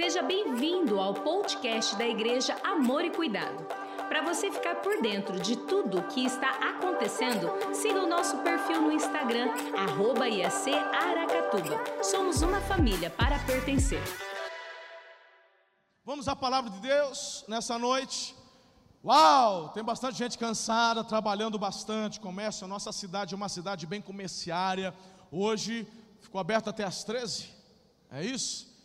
Seja bem-vindo ao podcast da Igreja Amor e Cuidado. Para você ficar por dentro de tudo o que está acontecendo, siga o nosso perfil no Instagram, arroba IAC Aracatuba. Somos uma família para pertencer. Vamos à palavra de Deus nessa noite. Uau, tem bastante gente cansada, trabalhando bastante. Comércio, a nossa cidade é uma cidade bem comerciária. Hoje ficou aberto até às 13. É isso?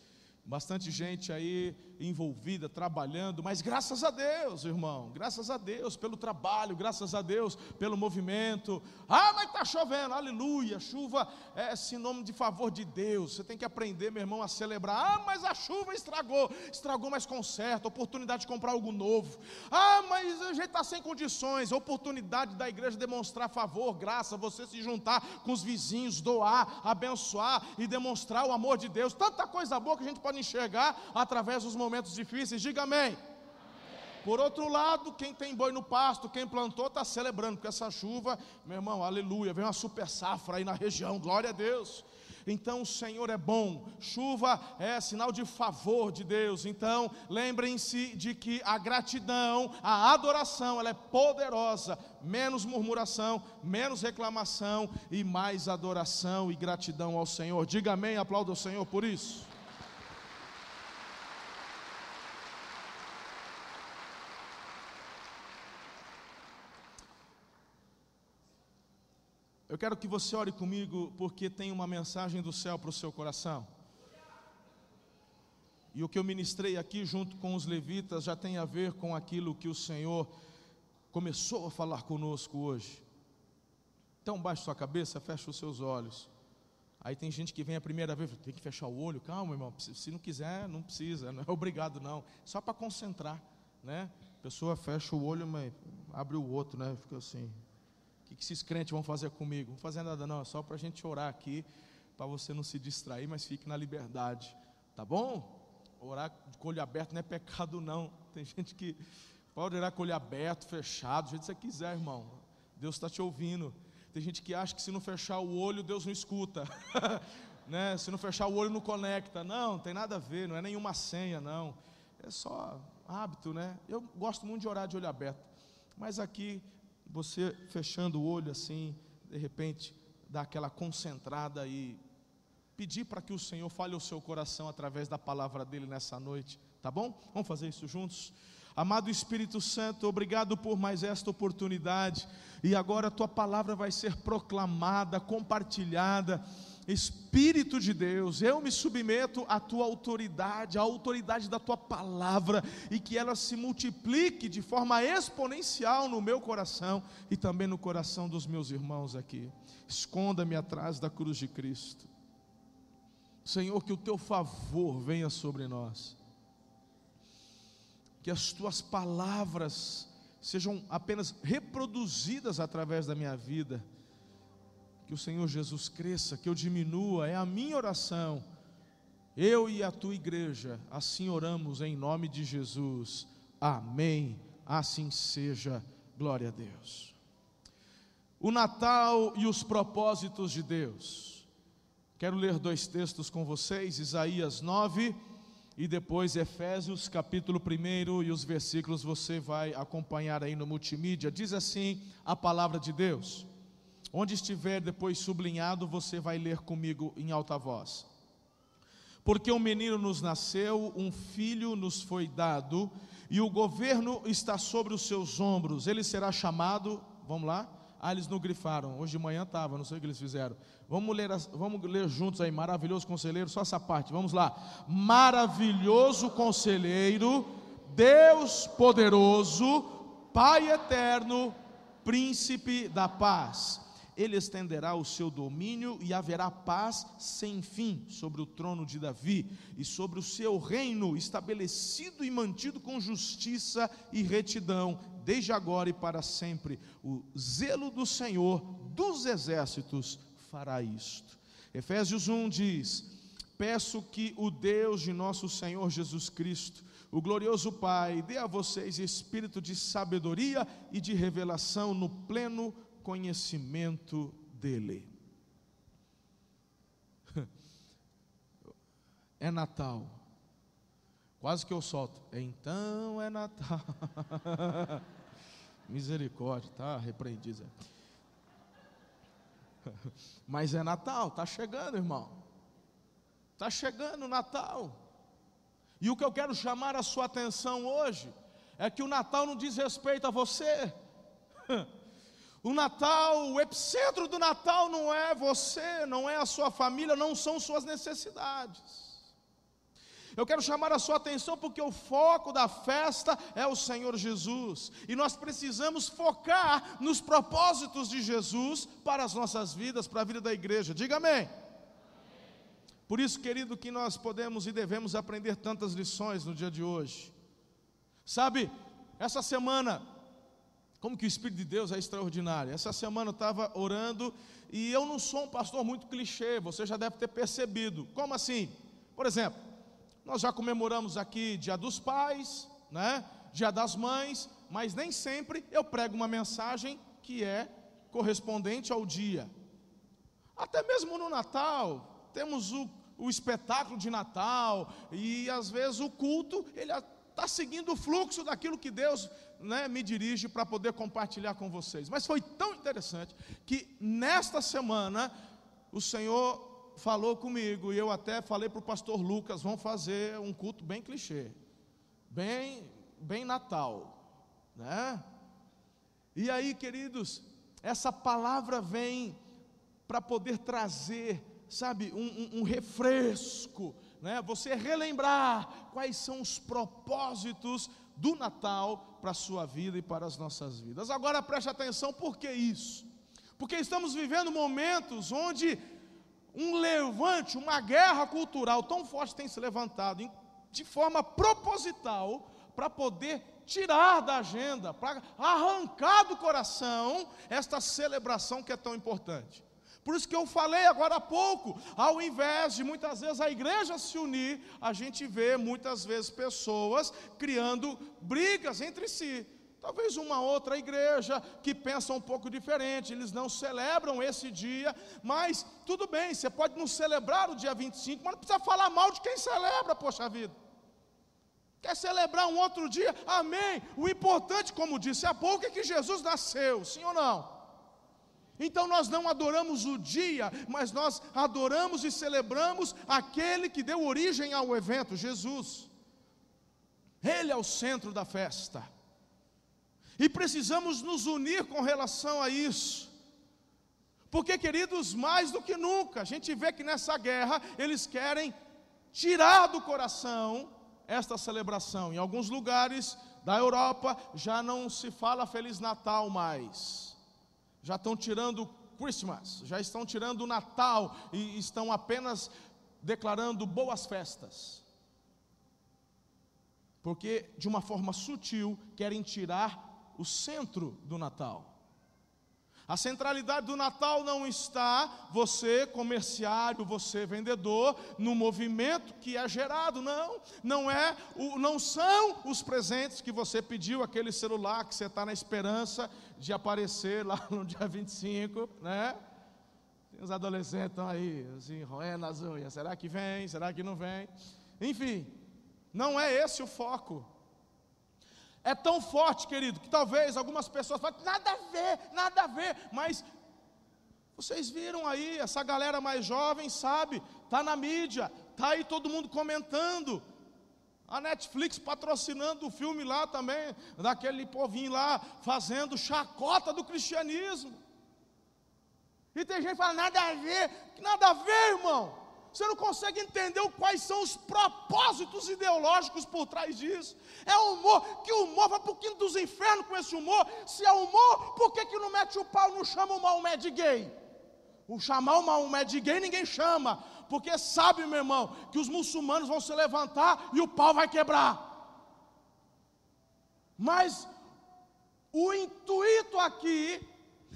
Bastante gente aí envolvida, trabalhando, mas graças a Deus, irmão, graças a Deus pelo trabalho, graças a Deus pelo movimento. Ah, mas está chovendo, aleluia, chuva é sinônimo de favor de Deus. Você tem que aprender, meu irmão, a celebrar. Ah, mas a chuva estragou, estragou, mas conserta, oportunidade de comprar algo novo. Ah, mas a gente está sem condições, oportunidade da igreja demonstrar favor, graça, você se juntar com os vizinhos, doar, abençoar e demonstrar o amor de Deus. Tanta coisa boa que a gente pode enxergar através dos momentos difíceis. Diga amém. amém. Por outro lado, quem tem boi no pasto, quem plantou, está celebrando, porque essa chuva, meu irmão, aleluia, vem uma super safra aí na região, glória a Deus. Então o Senhor é bom, chuva é sinal de favor de Deus. Então lembrem-se de que a gratidão, a adoração, ela é poderosa. Menos murmuração, menos reclamação e mais adoração e gratidão ao Senhor. Diga amém, aplauda o Senhor por isso. Eu quero que você ore comigo, porque tem uma mensagem do céu para o seu coração. E o que eu ministrei aqui, junto com os levitas, já tem a ver com aquilo que o Senhor começou a falar conosco hoje. Então, baixe sua cabeça, feche os seus olhos. Aí tem gente que vem a primeira vez, tem que fechar o olho, calma, irmão. Se não quiser, não precisa, não é obrigado, não. Só para concentrar, né? A pessoa fecha o olho, mas abre o outro, né? Fica assim, que, que esses crentes vão fazer comigo? Não fazer nada não, é só para a gente orar aqui, para você não se distrair, mas fique na liberdade, tá bom? Orar com olho aberto não é pecado não, tem gente que pode orar com olho aberto, fechado, do jeito que você quiser, irmão, Deus está te ouvindo, tem gente que acha que se não fechar o olho, Deus não escuta, né? se não fechar o olho não conecta, não, tem nada a ver, não é nenhuma senha não, é só hábito, né? Eu gosto muito de orar de olho aberto, mas aqui você fechando o olho assim, de repente, dar aquela concentrada e pedir para que o Senhor fale o seu coração através da palavra dele nessa noite, tá bom? Vamos fazer isso juntos? Amado Espírito Santo, obrigado por mais esta oportunidade. E agora a tua palavra vai ser proclamada, compartilhada Espírito de Deus, eu me submeto à tua autoridade, à autoridade da tua palavra, e que ela se multiplique de forma exponencial no meu coração e também no coração dos meus irmãos aqui. Esconda-me atrás da cruz de Cristo. Senhor, que o teu favor venha sobre nós, que as tuas palavras sejam apenas reproduzidas através da minha vida que o Senhor Jesus cresça, que eu diminua, é a minha oração. Eu e a tua igreja, assim oramos em nome de Jesus. Amém. Assim seja. Glória a Deus. O Natal e os propósitos de Deus. Quero ler dois textos com vocês, Isaías 9 e depois Efésios capítulo 1 e os versículos você vai acompanhar aí no multimídia. Diz assim a palavra de Deus. Onde estiver depois sublinhado, você vai ler comigo em alta voz. Porque um menino nos nasceu, um filho nos foi dado, e o governo está sobre os seus ombros. Ele será chamado, vamos lá? Ah, eles não grifaram. Hoje de manhã estava, não sei o que eles fizeram. Vamos ler, vamos ler juntos aí, maravilhoso conselheiro, só essa parte. Vamos lá. Maravilhoso conselheiro, Deus poderoso, Pai eterno, príncipe da paz ele estenderá o seu domínio e haverá paz sem fim sobre o trono de Davi e sobre o seu reino, estabelecido e mantido com justiça e retidão, desde agora e para sempre. O zelo do Senhor dos exércitos fará isto. Efésios 1 diz: Peço que o Deus de nosso Senhor Jesus Cristo, o glorioso Pai, dê a vocês espírito de sabedoria e de revelação no pleno conhecimento dele. É Natal. Quase que eu solto. Então é Natal. Misericórdia, tá repreendido. Mas é Natal, tá chegando, irmão. Tá chegando o Natal. E o que eu quero chamar a sua atenção hoje é que o Natal não diz respeito a você. O Natal, o epicentro do Natal não é você, não é a sua família, não são suas necessidades. Eu quero chamar a sua atenção porque o foco da festa é o Senhor Jesus, e nós precisamos focar nos propósitos de Jesus para as nossas vidas, para a vida da igreja. Diga amém. Por isso, querido, que nós podemos e devemos aprender tantas lições no dia de hoje. Sabe, essa semana, como que o Espírito de Deus é extraordinário. Essa semana eu estava orando e eu não sou um pastor muito clichê, você já deve ter percebido. Como assim? Por exemplo, nós já comemoramos aqui Dia dos Pais, né? Dia das Mães, mas nem sempre eu prego uma mensagem que é correspondente ao dia. Até mesmo no Natal, temos o, o espetáculo de Natal, e às vezes o culto, ele está seguindo o fluxo daquilo que Deus né, me dirige para poder compartilhar com vocês. Mas foi tão interessante que nesta semana o Senhor falou comigo, e eu até falei para o pastor Lucas, vamos fazer um culto bem clichê, bem, bem Natal, né? E aí, queridos, essa palavra vem para poder trazer, sabe, um, um, um refresco, né? Você relembrar quais são os propósitos do Natal para a sua vida e para as nossas vidas. Agora preste atenção, por que isso? Porque estamos vivendo momentos onde um levante, uma guerra cultural tão forte tem se levantado de forma proposital para poder tirar da agenda, para arrancar do coração esta celebração que é tão importante. Por isso que eu falei agora há pouco, ao invés de muitas vezes a igreja se unir, a gente vê muitas vezes pessoas criando brigas entre si. Talvez uma outra igreja que pensa um pouco diferente, eles não celebram esse dia, mas tudo bem, você pode não celebrar o dia 25, mas não precisa falar mal de quem celebra, poxa vida. Quer celebrar um outro dia? Amém. O importante, como disse há pouco, é que Jesus nasceu, sim ou não? Então nós não adoramos o dia, mas nós adoramos e celebramos aquele que deu origem ao evento, Jesus. Ele é o centro da festa. E precisamos nos unir com relação a isso. Porque, queridos, mais do que nunca, a gente vê que nessa guerra eles querem tirar do coração esta celebração. Em alguns lugares da Europa já não se fala Feliz Natal mais. Já estão tirando Christmas, já estão tirando o Natal e estão apenas declarando boas festas. Porque de uma forma sutil querem tirar o centro do Natal. A centralidade do Natal não está você, comerciário, você, vendedor, no movimento que é gerado, não. Não é, não são os presentes que você pediu, aquele celular que você está na esperança de aparecer lá no dia 25, né? Tem os adolescentes aí, assim, roendo as unhas. Será que vem? Será que não vem? Enfim, não é esse o foco é tão forte, querido, que talvez algumas pessoas falem, nada a ver, nada a ver, mas vocês viram aí, essa galera mais jovem sabe, está na mídia, está aí todo mundo comentando. A Netflix patrocinando o filme lá também, daquele povinho lá, fazendo chacota do cristianismo. E tem gente que fala, nada a ver, nada a ver, irmão. Você não consegue entender quais são os propósitos ideológicos por trás disso. É humor, que humor vai para o quinto dos infernos com esse humor. Se é humor, por que, que não mete o pau, não chama o Maomé de gay? O chamar o Maomé de gay ninguém chama, porque sabe, meu irmão, que os muçulmanos vão se levantar e o pau vai quebrar. Mas o intuito aqui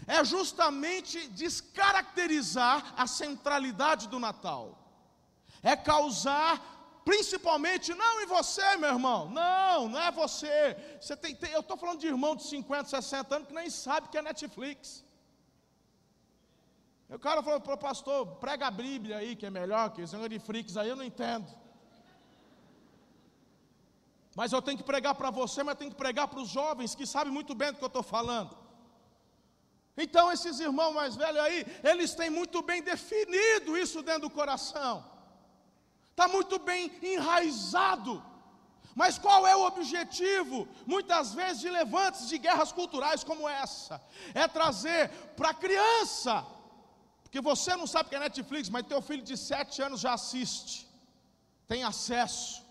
é justamente descaracterizar a centralidade do Natal é causar principalmente, não em você, meu irmão, não, não é você. você tem, tem eu estou falando de irmão de 50, 60 anos que nem sabe que é Netflix. O cara falou para o pastor, prega a Bíblia aí, que é melhor, que esse de freaks aí eu não entendo. Mas eu tenho que pregar para você, mas tenho que pregar para os jovens que sabem muito bem do que eu estou falando. Então, esses irmãos mais velhos aí, eles têm muito bem definido isso dentro do coração, está muito bem enraizado. Mas qual é o objetivo, muitas vezes, de levantes de guerras culturais como essa? É trazer para a criança, porque você não sabe o que é Netflix, mas teu filho de sete anos já assiste, tem acesso.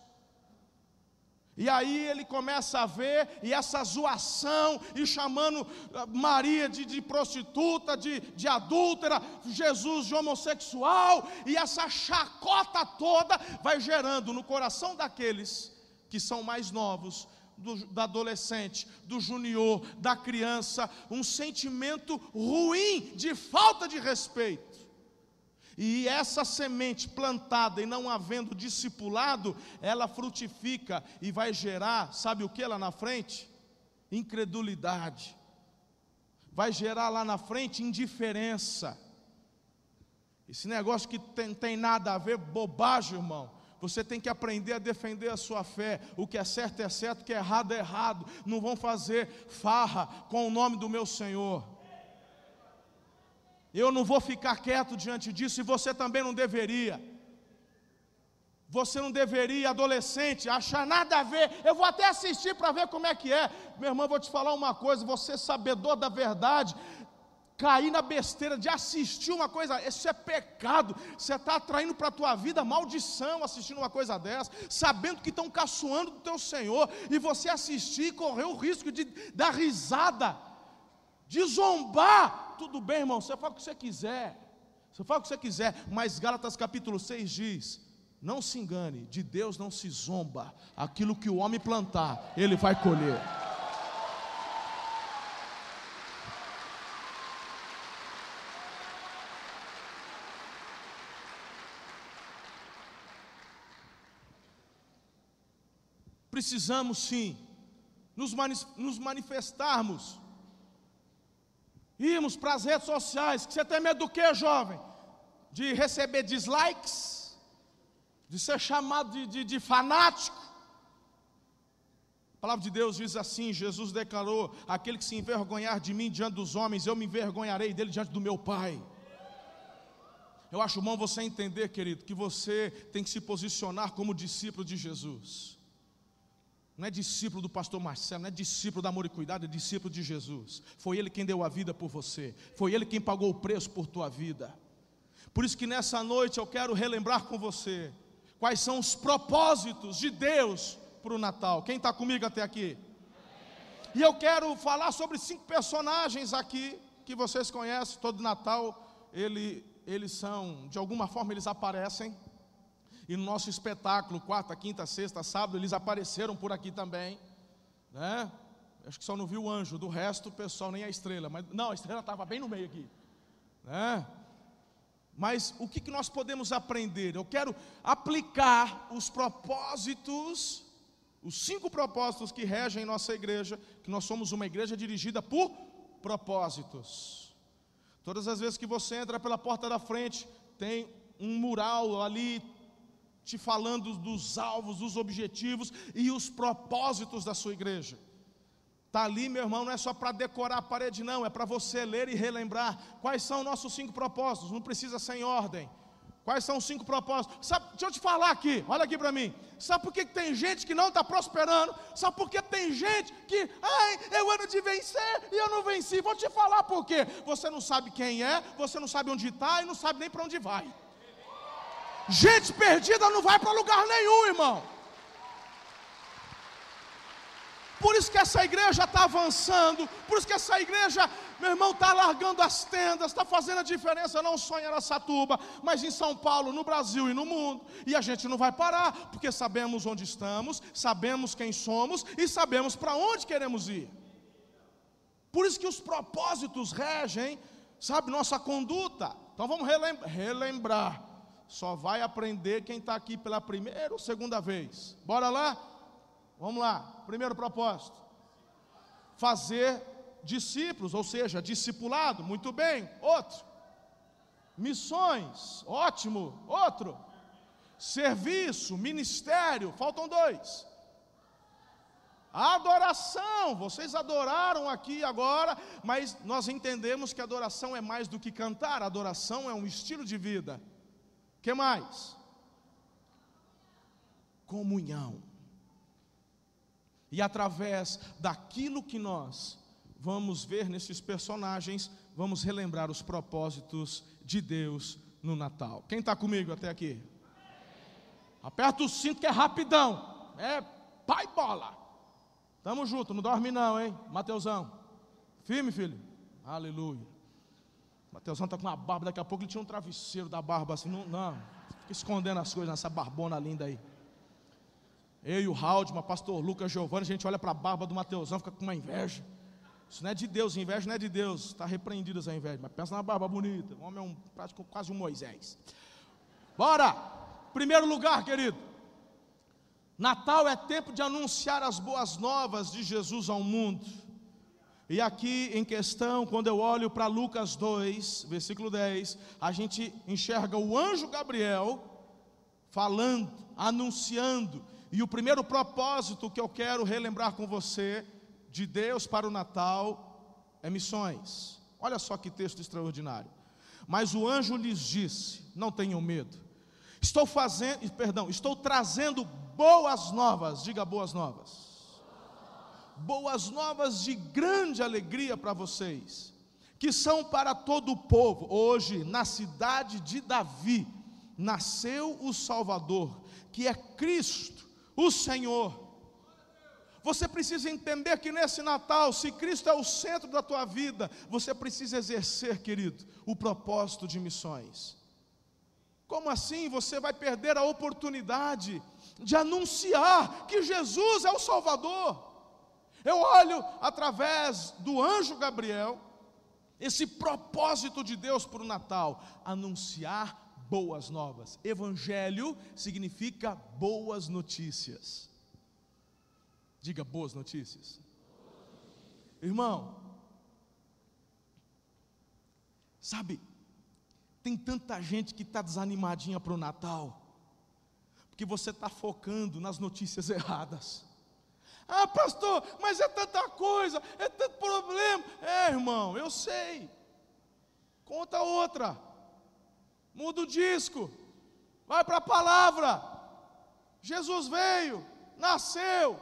E aí ele começa a ver, e essa zoação, e chamando ah, Maria de, de prostituta, de, de adúltera, Jesus de homossexual, e essa chacota toda vai gerando no coração daqueles que são mais novos, do, do adolescente, do junior, da criança, um sentimento ruim de falta de respeito. E essa semente plantada e não havendo discipulado, ela frutifica e vai gerar, sabe o que lá na frente? Incredulidade. Vai gerar lá na frente indiferença. Esse negócio que tem, tem nada a ver, bobagem, irmão. Você tem que aprender a defender a sua fé. O que é certo é certo, o que é errado é errado. Não vão fazer farra com o nome do meu Senhor. Eu não vou ficar quieto diante disso e você também não deveria. Você não deveria, adolescente, achar nada a ver. Eu vou até assistir para ver como é que é. Meu irmão, vou te falar uma coisa: você, sabedor da verdade, cair na besteira de assistir uma coisa, isso é pecado. Você está atraindo para a tua vida maldição assistindo uma coisa dessa, sabendo que estão caçoando do teu Senhor, e você assistir e correr o risco de dar risada, de zombar tudo bem, irmão, você fala o que você quiser. Você fala o que você quiser, mas Gálatas capítulo 6 diz: Não se engane, de Deus não se zomba. Aquilo que o homem plantar, ele vai colher. Precisamos sim nos, manifestarmos irmos para as redes sociais, que você tem medo do que, jovem? De receber dislikes? De ser chamado de, de, de fanático? A palavra de Deus diz assim: Jesus declarou: aquele que se envergonhar de mim diante dos homens, eu me envergonharei dele diante do meu Pai. Eu acho bom você entender, querido, que você tem que se posicionar como discípulo de Jesus. Não é discípulo do pastor Marcelo, não é discípulo da amor e cuidado, é discípulo de Jesus. Foi ele quem deu a vida por você, foi ele quem pagou o preço por tua vida. Por isso que nessa noite eu quero relembrar com você quais são os propósitos de Deus para o Natal. Quem está comigo até aqui? E eu quero falar sobre cinco personagens aqui que vocês conhecem, todo Natal, ele, eles são, de alguma forma, eles aparecem. E no nosso espetáculo, quarta, quinta, sexta, sábado, eles apareceram por aqui também. Né? Acho que só não viu o anjo, do resto o pessoal nem a estrela. Mas não, a estrela estava bem no meio aqui. Né? Mas o que, que nós podemos aprender? Eu quero aplicar os propósitos, os cinco propósitos que regem nossa igreja, que nós somos uma igreja dirigida por propósitos. Todas as vezes que você entra pela porta da frente, tem um mural ali te falando dos alvos, dos objetivos e os propósitos da sua igreja. Está ali, meu irmão, não é só para decorar a parede, não, é para você ler e relembrar quais são nossos cinco propósitos, não precisa ser em ordem. Quais são os cinco propósitos? Sabe, deixa eu te falar aqui, olha aqui para mim. Sabe por que tem gente que não está prosperando? Sabe por que tem gente que, ai, eu ano de vencer e eu não venci? Vou te falar por quê. Você não sabe quem é, você não sabe onde está e não sabe nem para onde vai. Gente perdida não vai para lugar nenhum, irmão. Por isso que essa igreja está avançando, por isso que essa igreja, meu irmão, está largando as tendas, está fazendo a diferença não só em Aracatuba, mas em São Paulo, no Brasil e no mundo. E a gente não vai parar, porque sabemos onde estamos, sabemos quem somos e sabemos para onde queremos ir. Por isso que os propósitos regem, sabe, nossa conduta. Então vamos relembrar só vai aprender quem está aqui pela primeira ou segunda vez. Bora lá? Vamos lá. Primeiro propósito: fazer discípulos, ou seja, discipulado. Muito bem. Outro. Missões. Ótimo. Outro. Serviço, ministério. Faltam dois. Adoração, vocês adoraram aqui agora, mas nós entendemos que adoração é mais do que cantar, adoração é um estilo de vida. Que mais? Comunhão. E através daquilo que nós vamos ver nesses personagens, vamos relembrar os propósitos de Deus no Natal. Quem está comigo até aqui? Aperta o cinto que é rapidão. É pai bola. Tamo junto, não dorme não, hein? Mateusão. Firme, filho. Aleluia. Mateusão tá com uma barba, daqui a pouco ele tinha um travesseiro da barba assim. Não, não. Fica escondendo as coisas nessa barbona linda aí. Eu e o Haldman, pastor Lucas Giovanni, a gente olha para a barba do Mateusão, fica com uma inveja. Isso não é de Deus, inveja não é de Deus. Está repreendido essa inveja. Mas pensa na barba bonita. O homem é um quase um Moisés. Bora! Primeiro lugar, querido. Natal é tempo de anunciar as boas novas de Jesus ao mundo. E aqui em questão, quando eu olho para Lucas 2, versículo 10, a gente enxerga o anjo Gabriel falando, anunciando. E o primeiro propósito que eu quero relembrar com você de Deus para o Natal é missões. Olha só que texto extraordinário. Mas o anjo lhes disse: Não tenham medo. Estou fazendo, perdão, estou trazendo boas novas, diga boas novas. Boas novas de grande alegria para vocês, que são para todo o povo. Hoje, na cidade de Davi, nasceu o Salvador, que é Cristo, o Senhor. Você precisa entender que nesse Natal, se Cristo é o centro da tua vida, você precisa exercer, querido, o propósito de missões. Como assim você vai perder a oportunidade de anunciar que Jesus é o Salvador. Eu olho através do anjo Gabriel, esse propósito de Deus para o Natal, anunciar boas novas. Evangelho significa boas notícias. Diga boas notícias. Irmão, sabe, tem tanta gente que está desanimadinha para o Natal que você está focando nas notícias erradas. Ah, pastor, mas é tanta coisa, é tanto problema. É, irmão, eu sei. Conta outra. Muda o disco. Vai para a palavra. Jesus veio, nasceu,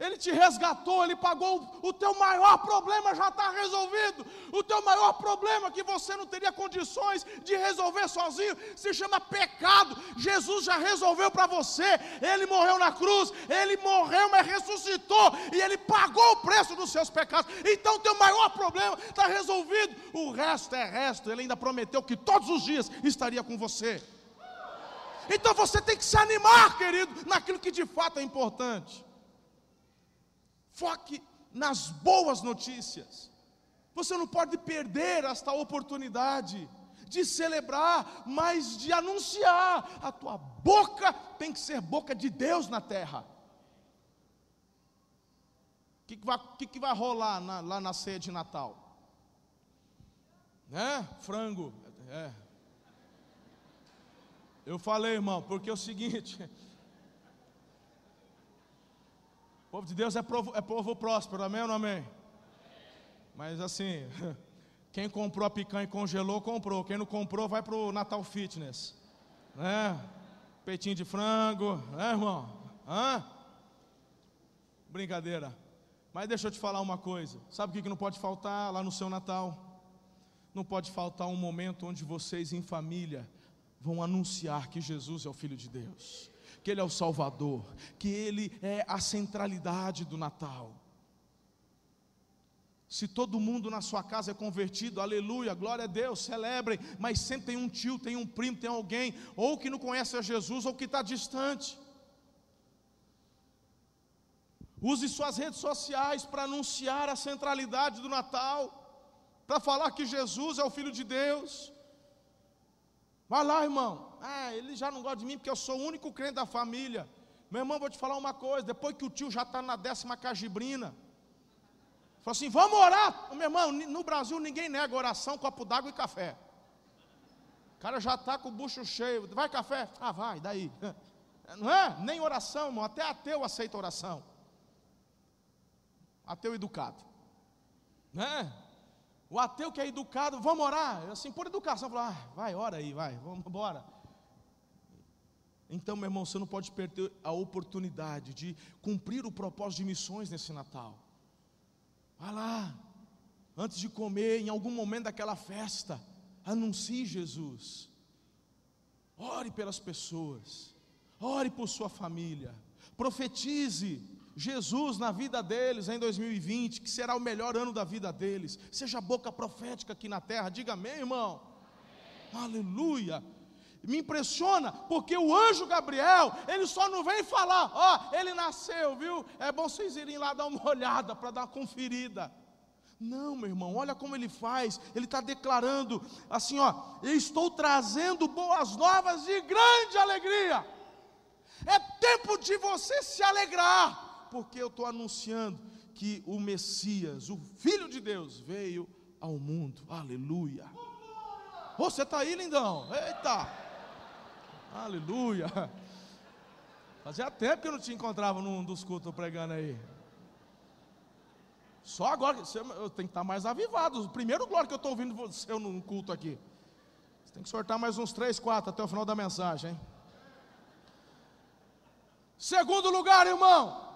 ele te resgatou, Ele pagou o teu maior problema, já está resolvido. O teu maior problema que você não teria condições de resolver sozinho se chama pecado. Jesus já resolveu para você. Ele morreu na cruz, Ele morreu, mas ressuscitou e Ele pagou o preço dos seus pecados. Então o teu maior problema está resolvido. O resto é resto. Ele ainda prometeu que todos os dias estaria com você. Então você tem que se animar, querido, naquilo que de fato é importante. Foque nas boas notícias. Você não pode perder esta oportunidade de celebrar, mas de anunciar. A tua boca tem que ser boca de Deus na terra. O que, que, vai, que, que vai rolar na, lá na ceia de Natal? Né? Frango. É. Eu falei, irmão, porque é o seguinte. O povo de Deus é povo, é povo próspero, amém ou não amém? Mas assim, quem comprou a picanha e congelou, comprou. Quem não comprou, vai para o Natal Fitness. Né? Peitinho de frango, né, irmão? Hã? Brincadeira. Mas deixa eu te falar uma coisa. Sabe o que não pode faltar lá no seu Natal? Não pode faltar um momento onde vocês em família vão anunciar que Jesus é o Filho de Deus que Ele é o Salvador, que Ele é a centralidade do Natal. Se todo mundo na sua casa é convertido, aleluia, glória a Deus, celebrem, mas sempre tem um tio, tem um primo, tem alguém, ou que não conhece a Jesus, ou que está distante. Use suas redes sociais para anunciar a centralidade do Natal, para falar que Jesus é o Filho de Deus. Vai lá, irmão. Ah, ele já não gosta de mim porque eu sou o único crente da família. Meu irmão, vou te falar uma coisa: depois que o tio já está na décima cajibrina, falou assim: vamos orar. Meu irmão, no Brasil ninguém nega oração, copo d'água e café. O cara já está com o bucho cheio. Vai café? Ah, vai, daí. Não é? Nem oração, irmão. Até ateu aceita oração. Ateu educado. Né? O ateu que é educado, vamos orar, assim, por educação, fala, ah, vai, ora aí, vai, vamos embora. Então, meu irmão, você não pode perder a oportunidade de cumprir o propósito de missões nesse Natal. Vai lá, antes de comer, em algum momento daquela festa, anuncie Jesus. Ore pelas pessoas, ore por sua família, profetize Jesus na vida deles em 2020, que será o melhor ano da vida deles. Seja boca profética aqui na terra, diga amém, irmão. Amém. Aleluia. Me impressiona, porque o anjo Gabriel, ele só não vem falar, ó, oh, ele nasceu, viu? É bom vocês irem lá dar uma olhada, para dar uma conferida. Não, meu irmão, olha como ele faz. Ele está declarando assim: ó, eu estou trazendo boas novas de grande alegria. É tempo de você se alegrar, porque eu estou anunciando que o Messias, o Filho de Deus, veio ao mundo. Aleluia. Você está aí, lindão? Eita! Aleluia. Fazia tempo que eu não te encontrava num dos cultos pregando aí. Só agora, eu tenho que estar mais avivado. O primeiro glória que eu estou ouvindo você num culto aqui. Você tem que sortar mais uns três, quatro até o final da mensagem, hein? Segundo lugar, irmão.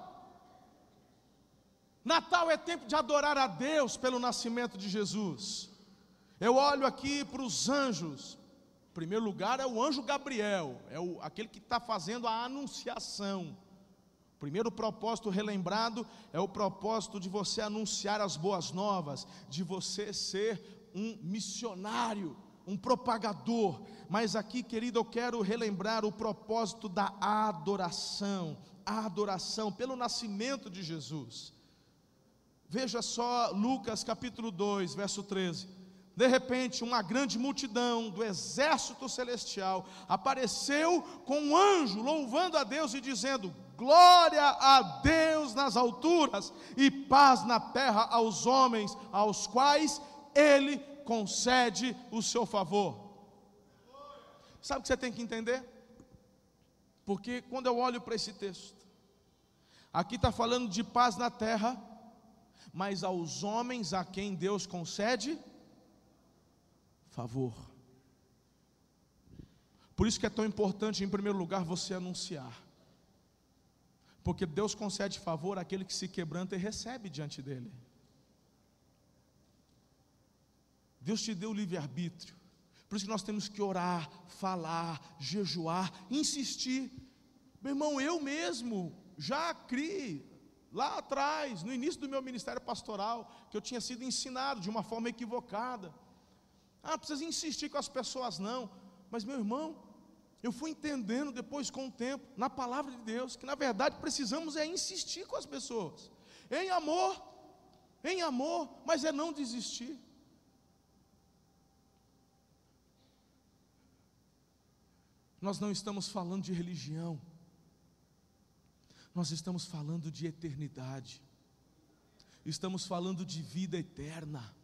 Natal é tempo de adorar a Deus pelo nascimento de Jesus. Eu olho aqui para os anjos, primeiro lugar é o anjo Gabriel, é o, aquele que está fazendo a anunciação. O primeiro propósito relembrado é o propósito de você anunciar as boas novas, de você ser um missionário, um propagador. Mas aqui, querido, eu quero relembrar o propósito da adoração, a adoração pelo nascimento de Jesus. Veja só Lucas capítulo 2, verso 13. De repente, uma grande multidão do exército celestial apareceu com um anjo louvando a Deus e dizendo: Glória a Deus nas alturas e paz na terra aos homens, aos quais Ele concede o seu favor. Sabe o que você tem que entender? Porque quando eu olho para esse texto, aqui está falando de paz na terra, mas aos homens a quem Deus concede favor. Por isso que é tão importante, em primeiro lugar, você anunciar. Porque Deus concede favor àquele que se quebranta e recebe diante dele. Deus te deu livre-arbítrio. Por isso que nós temos que orar, falar, jejuar, insistir. Meu irmão, eu mesmo já criei lá atrás, no início do meu ministério pastoral, que eu tinha sido ensinado de uma forma equivocada. Ah, precisa insistir com as pessoas, não. Mas, meu irmão, eu fui entendendo depois, com o tempo, na palavra de Deus, que na verdade precisamos é insistir com as pessoas, em amor, em amor, mas é não desistir. Nós não estamos falando de religião, nós estamos falando de eternidade, estamos falando de vida eterna.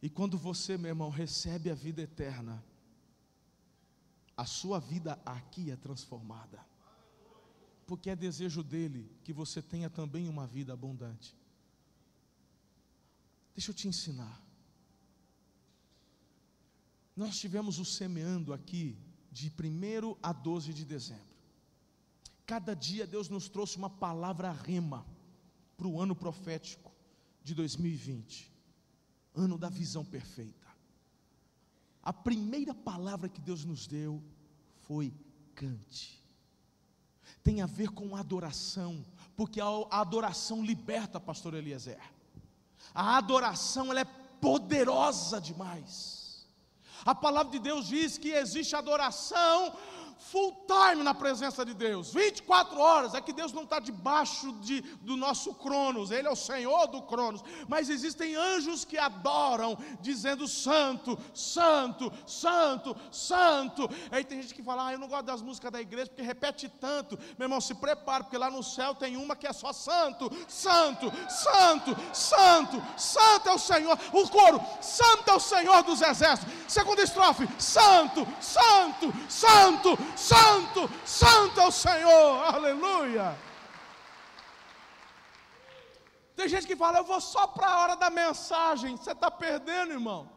E quando você, meu irmão, recebe a vida eterna, a sua vida aqui é transformada. Porque é desejo dele que você tenha também uma vida abundante. Deixa eu te ensinar. Nós tivemos o semeando aqui de 1 a 12 de dezembro. Cada dia Deus nos trouxe uma palavra rema para o ano profético de 2020 ano da visão perfeita. A primeira palavra que Deus nos deu foi cante. Tem a ver com adoração, porque a adoração liberta, pastor Eliezer. A adoração ela é poderosa demais. A palavra de Deus diz que existe adoração full time na presença de Deus, 24 horas. É que Deus não está debaixo de, do nosso Cronos, Ele é o Senhor do Cronos. Mas existem anjos que adoram, dizendo santo, santo, santo, santo. Aí tem gente que fala, ah, eu não gosto das músicas da igreja porque repete tanto. Meu irmão, se prepare, porque lá no céu tem uma que é só santo, santo, santo, santo, santo é o Senhor. O coro, santo é o Senhor dos exércitos. Segunda estrofe, santo, santo, santo, Santo, Santo é o Senhor, aleluia. Tem gente que fala, eu vou só para a hora da mensagem. Você está perdendo, irmão.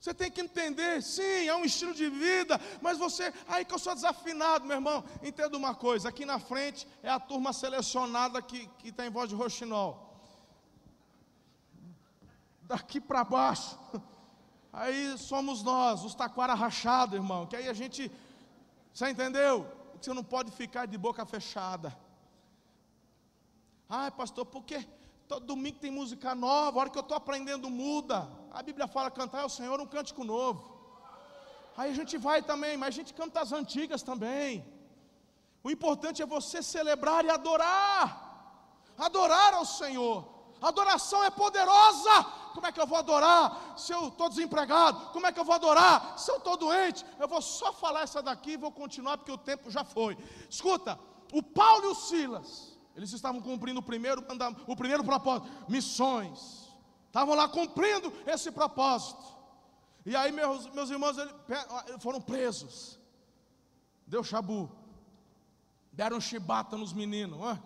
Você tem que entender, sim, é um estilo de vida, mas você, aí que eu sou desafinado, meu irmão, entenda uma coisa: aqui na frente é a turma selecionada que está em voz de roxinol. Daqui para baixo, aí somos nós, os taquara rachado, irmão, que aí a gente, você entendeu? Você não pode ficar de boca fechada. Ai, pastor, por quê? Todo domingo tem música nova, a hora que eu estou aprendendo muda. A Bíblia fala cantar ao Senhor um cântico novo. Aí a gente vai também, mas a gente canta as antigas também. O importante é você celebrar e adorar. Adorar ao Senhor. Adoração é poderosa. Como é que eu vou adorar se eu estou desempregado? Como é que eu vou adorar se eu estou doente? Eu vou só falar essa daqui e vou continuar porque o tempo já foi. Escuta, o Paulo e o Silas eles estavam cumprindo o primeiro, o primeiro propósito, missões. Estavam lá cumprindo esse propósito. E aí meus, meus irmãos eles foram presos. Deu chabu. Deram chibata nos meninos.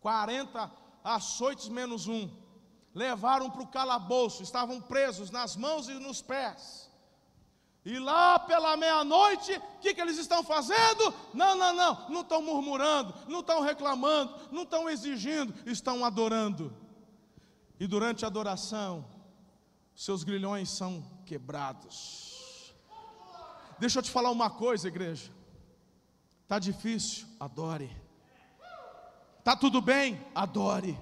40 açoites menos um. Levaram para o calabouço. Estavam presos nas mãos e nos pés. E lá pela meia-noite, o que, que eles estão fazendo? Não, não, não, não estão murmurando, não estão reclamando, não estão exigindo, estão adorando. E durante a adoração, seus grilhões são quebrados. Deixa eu te falar uma coisa, igreja. Tá difícil, adore. Tá tudo bem, adore.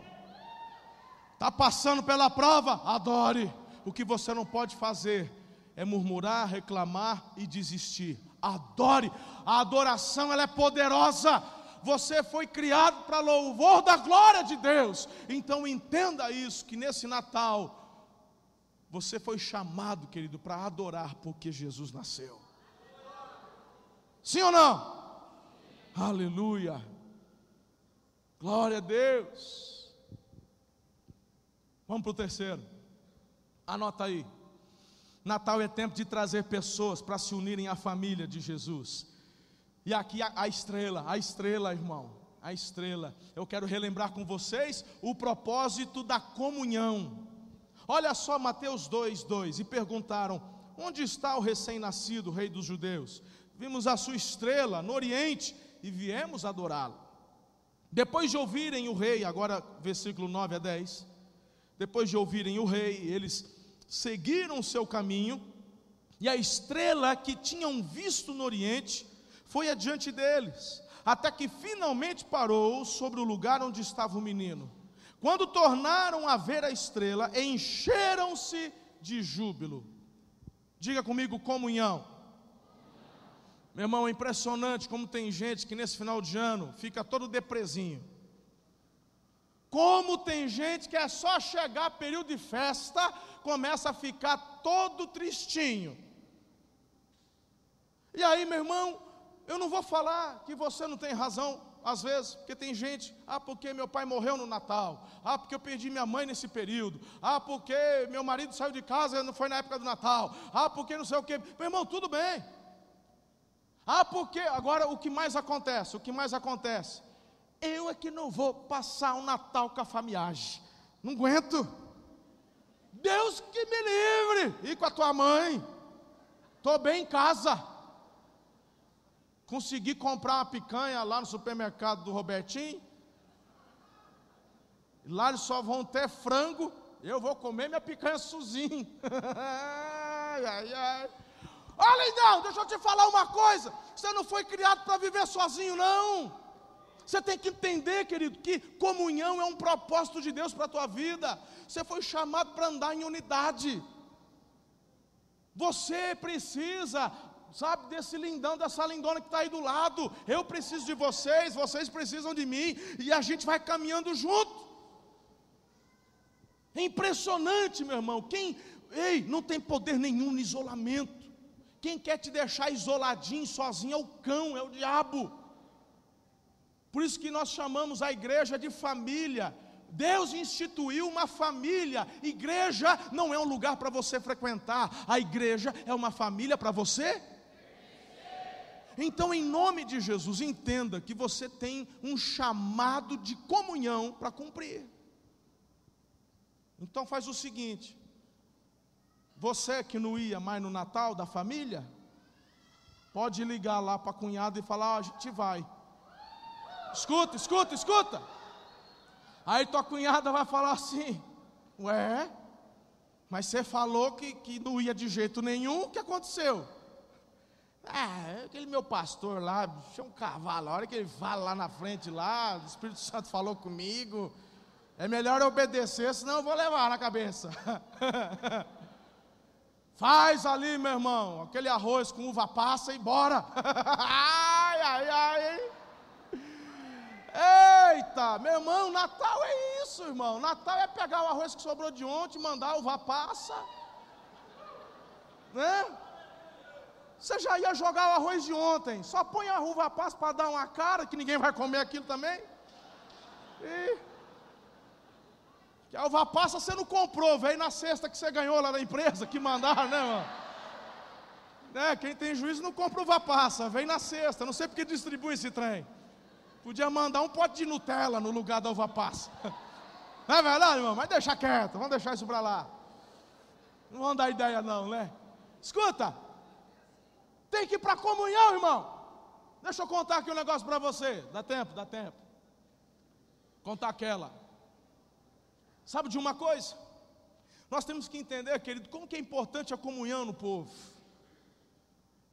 Tá passando pela prova, adore. O que você não pode fazer é murmurar, reclamar e desistir. Adore. A adoração ela é poderosa. Você foi criado para louvor da glória de Deus. Então entenda isso que nesse Natal você foi chamado, querido, para adorar porque Jesus nasceu. Sim ou não? Aleluia. Glória a Deus. Vamos para o terceiro. Anota aí. Natal é tempo de trazer pessoas para se unirem à família de Jesus. E aqui a, a, estrela, a estrela, irmão, a estrela. Eu quero relembrar com vocês o propósito da comunhão. Olha só Mateus 2, 2. E perguntaram: Onde está o recém-nascido, rei dos judeus? Vimos a sua estrela no Oriente e viemos adorá-lo. Depois de ouvirem o rei, agora versículo 9 a 10. Depois de ouvirem o rei, eles seguiram o seu caminho, e a estrela que tinham visto no Oriente foi adiante deles, até que finalmente parou sobre o lugar onde estava o menino. Quando tornaram a ver a estrela, encheram-se de júbilo. Diga comigo, comunhão. Meu irmão, é impressionante como tem gente que nesse final de ano fica todo depresinho. Como tem gente que é só chegar período de festa, começa a ficar todo tristinho. E aí, meu irmão, eu não vou falar que você não tem razão, às vezes, porque tem gente, ah, porque meu pai morreu no Natal, ah, porque eu perdi minha mãe nesse período, ah, porque meu marido saiu de casa e não foi na época do Natal, ah, porque não sei o que. Meu irmão, tudo bem. Ah, porque, agora o que mais acontece? O que mais acontece? Eu é que não vou passar um Natal com a famiagem. Não aguento. Deus que me livre. E com a tua mãe. Estou bem em casa. Consegui comprar uma picanha lá no supermercado do Robertinho. Lá eles só vão ter frango. Eu vou comer minha picanha sozinho. ai, ai, ai. Olha, então, deixa eu te falar uma coisa. Você não foi criado para viver sozinho, não. Você tem que entender, querido, que comunhão é um propósito de Deus para a tua vida. Você foi chamado para andar em unidade. Você precisa, sabe, desse lindão, dessa lindona que está aí do lado. Eu preciso de vocês, vocês precisam de mim, e a gente vai caminhando junto. É impressionante, meu irmão. Quem, ei, não tem poder nenhum no isolamento. Quem quer te deixar isoladinho, sozinho, é o cão, é o diabo. Por isso que nós chamamos a igreja de família. Deus instituiu uma família. Igreja não é um lugar para você frequentar, a igreja é uma família para você. Então, em nome de Jesus, entenda que você tem um chamado de comunhão para cumprir. Então faz o seguinte: você que não ia mais no Natal da família, pode ligar lá para a cunhada e falar: ah, a gente vai. Escuta, escuta, escuta. Aí tua cunhada vai falar assim: Ué, mas você falou que, que não ia de jeito nenhum, o que aconteceu? Ah, aquele meu pastor lá, tinha um cavalo, a hora que ele fala lá na frente lá, o Espírito Santo falou comigo, é melhor obedecer, senão eu vou levar na cabeça. Faz ali, meu irmão, aquele arroz com uva passa e bora. ai, ai, ai. Eita, meu irmão, Natal é isso, irmão. Natal é pegar o arroz que sobrou de ontem, mandar uva passa. Né? Você já ia jogar o arroz de ontem. Só põe a uva passa para dar uma cara, que ninguém vai comer aquilo também. E que a uva passa você não comprou, veio na cesta que você ganhou lá da empresa, que mandaram, né, mano? Né, quem tem juízo não compra uva passa, vem na cesta. Não sei porque distribui esse trem. Podia mandar um pote de Nutella no lugar da uva passa. Não é verdade, irmão? Mas deixa quieto, vamos deixar isso para lá. Não vamos dar ideia, não, né? Escuta, tem que ir para a comunhão, irmão. Deixa eu contar aqui um negócio para você. Dá tempo, dá tempo. Contar aquela. Sabe de uma coisa? Nós temos que entender, querido, como que é importante a comunhão no povo.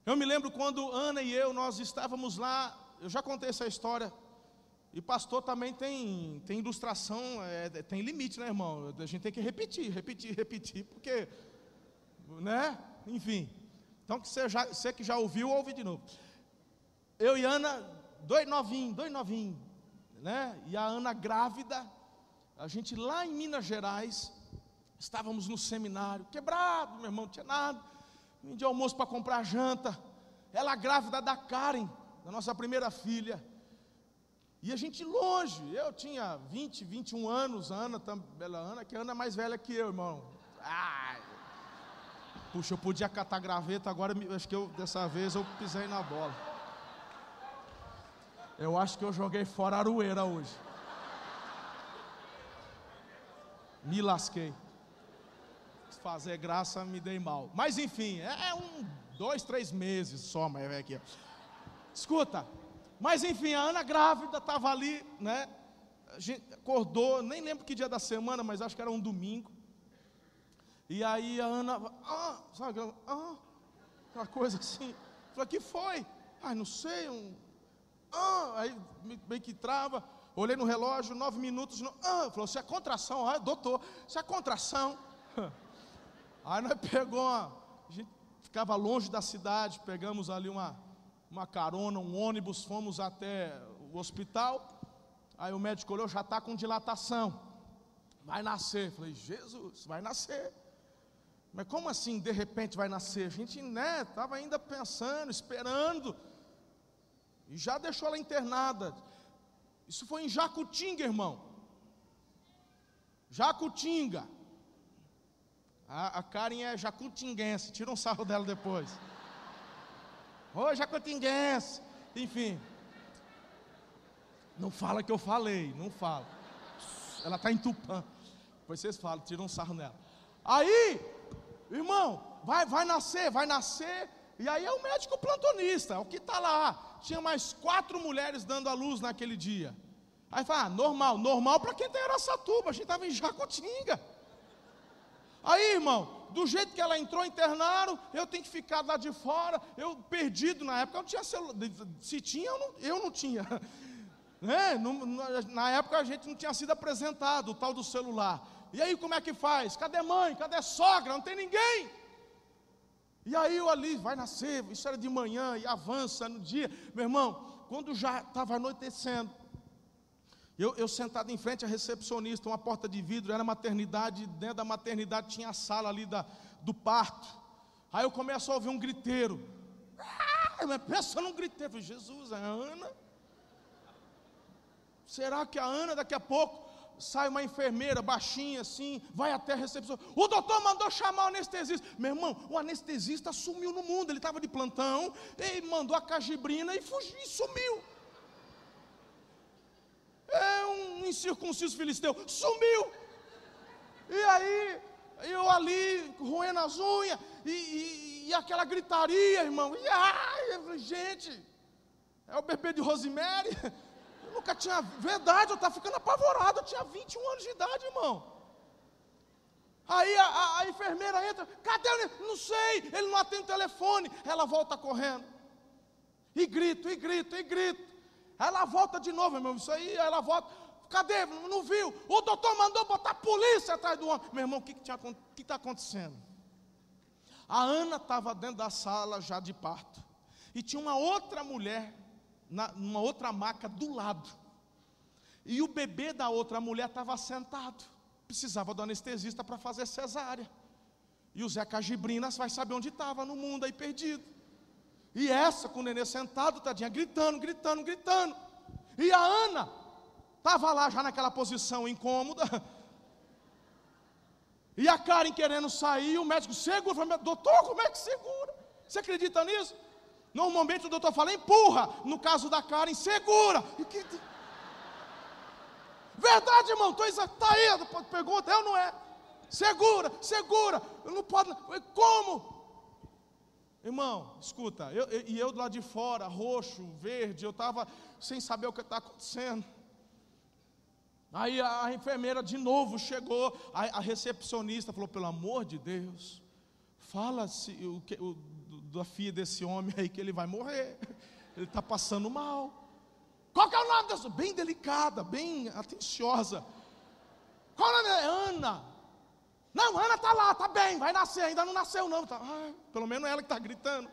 Eu me lembro quando Ana e eu, nós estávamos lá eu já contei essa história. E pastor também tem, tem ilustração, é, tem limite, né, irmão? A gente tem que repetir, repetir, repetir, porque, né? Enfim. Então, que você, já, você que já ouviu, ouve de novo. Eu e Ana, dois novinhos, dois novinhos, né? E a Ana grávida, a gente lá em Minas Gerais, estávamos no seminário, quebrado, meu irmão, não tinha nada. Vim de almoço para comprar janta. Ela grávida da Karen da nossa primeira filha. E a gente longe, eu tinha 20, 21 anos, Ana, bela Ana, que a Ana é mais velha que eu, irmão. Ai. Puxa, eu podia catar graveta, agora acho que eu, dessa vez eu pisei na bola. Eu acho que eu joguei fora a aroeira hoje. Me lasquei. Fazer graça, me dei mal. Mas enfim, é, é um, dois, três meses só, mas é aqui. Escuta, mas enfim, a Ana grávida estava ali, né? Acordou, nem lembro que dia da semana, mas acho que era um domingo. E aí a Ana, ah, sabe, ah, aquela coisa assim. Falei, que foi? Ai, não sei, um, ah, aí meio que trava. Olhei no relógio, nove minutos, no, ah, falou, se é contração, ah, doutor, se é contração. Aí nós pegou uma, a gente ficava longe da cidade, pegamos ali uma, uma carona, um ônibus, fomos até o hospital. Aí o médico olhou, já está com dilatação. Vai nascer. Falei, Jesus, vai nascer. Mas como assim, de repente vai nascer? A gente, né, estava ainda pensando, esperando. E já deixou ela internada. Isso foi em Jacutinga, irmão. Jacutinga. A, a Karen é jacutinguense. Tira um sarro dela depois. Ô, Jacutinguense. Enfim. Não fala que eu falei, não fala. Ela está em Tupã. Depois vocês falam, tiram um sarro nela. Aí, irmão, vai, vai nascer, vai nascer. E aí é o médico plantonista, é o que está lá. Tinha mais quatro mulheres dando a luz naquele dia. Aí fala, ah, normal, normal para quem tem Araçatuba, a gente estava em Jacutinga. Aí, irmão, do jeito que ela entrou, internaram, eu tenho que ficar lá de fora, eu perdido na época, eu não tinha celular, se tinha, eu não, eu não tinha. Né? Na época a gente não tinha sido apresentado o tal do celular. E aí como é que faz? Cadê mãe? Cadê sogra? Não tem ninguém. E aí eu ali, vai nascer, isso era de manhã, e avança no dia. Meu irmão, quando já estava anoitecendo, eu, eu, sentado em frente à recepcionista, uma porta de vidro, era maternidade, dentro da maternidade tinha a sala ali da, do parto. Aí eu começo a ouvir um griteiro. Ah, pensa num griteiro. Eu falei, Jesus, é a Ana? Será que a Ana daqui a pouco sai uma enfermeira baixinha assim, vai até a recepção. O doutor mandou chamar o anestesista. Meu irmão, o anestesista sumiu no mundo. Ele estava de plantão, ele mandou a cajibrina e fugiu sumiu. É um incircunciso filisteu. Sumiu. E aí, eu ali, roendo as unhas, e, e, e aquela gritaria, irmão. E ai, eu falei, gente, é o bebê de Rosemary? Eu nunca tinha. Verdade, eu estava ficando apavorado. Eu tinha 21 anos de idade, irmão. Aí a, a, a enfermeira entra, cadê ele? Não sei, ele não atende o telefone. Ela volta correndo. E grito, e grito, e grito. Ela volta de novo, irmão. Isso aí, ela volta. Cadê? Não viu? O doutor mandou botar a polícia atrás do homem. Meu irmão, o que está acontecendo? A Ana estava dentro da sala já de parto. E tinha uma outra mulher, na, numa outra maca do lado. E o bebê da outra mulher estava sentado precisava do anestesista para fazer cesárea. E o Zé Cajibrinas vai saber onde estava no mundo aí perdido. E essa com o nenê sentado, tadinha, gritando, gritando, gritando. E a Ana estava lá já naquela posição incômoda. E a Karen querendo sair, o médico segura, falou, doutor, como é que segura? Você acredita nisso? Normalmente o doutor fala, empurra. No caso da Karen, segura. Que... Verdade, irmão, estou está aí, pergunta, é ou não é? Segura, segura, eu não pode, como? Irmão, escuta, eu, eu, e eu do lado de fora, roxo, verde, eu estava sem saber o que está acontecendo. Aí a enfermeira de novo chegou, a, a recepcionista falou: pelo amor de Deus, fala se, o, o, da filha desse homem aí que ele vai morrer, ele está passando mal. Qual que é o nome dessa? Bem delicada, bem atenciosa. Qual é o nome dela? Ana. Não, Ana está lá, está bem, vai nascer, ainda não nasceu não. Tá, ah, pelo menos é ela que está gritando.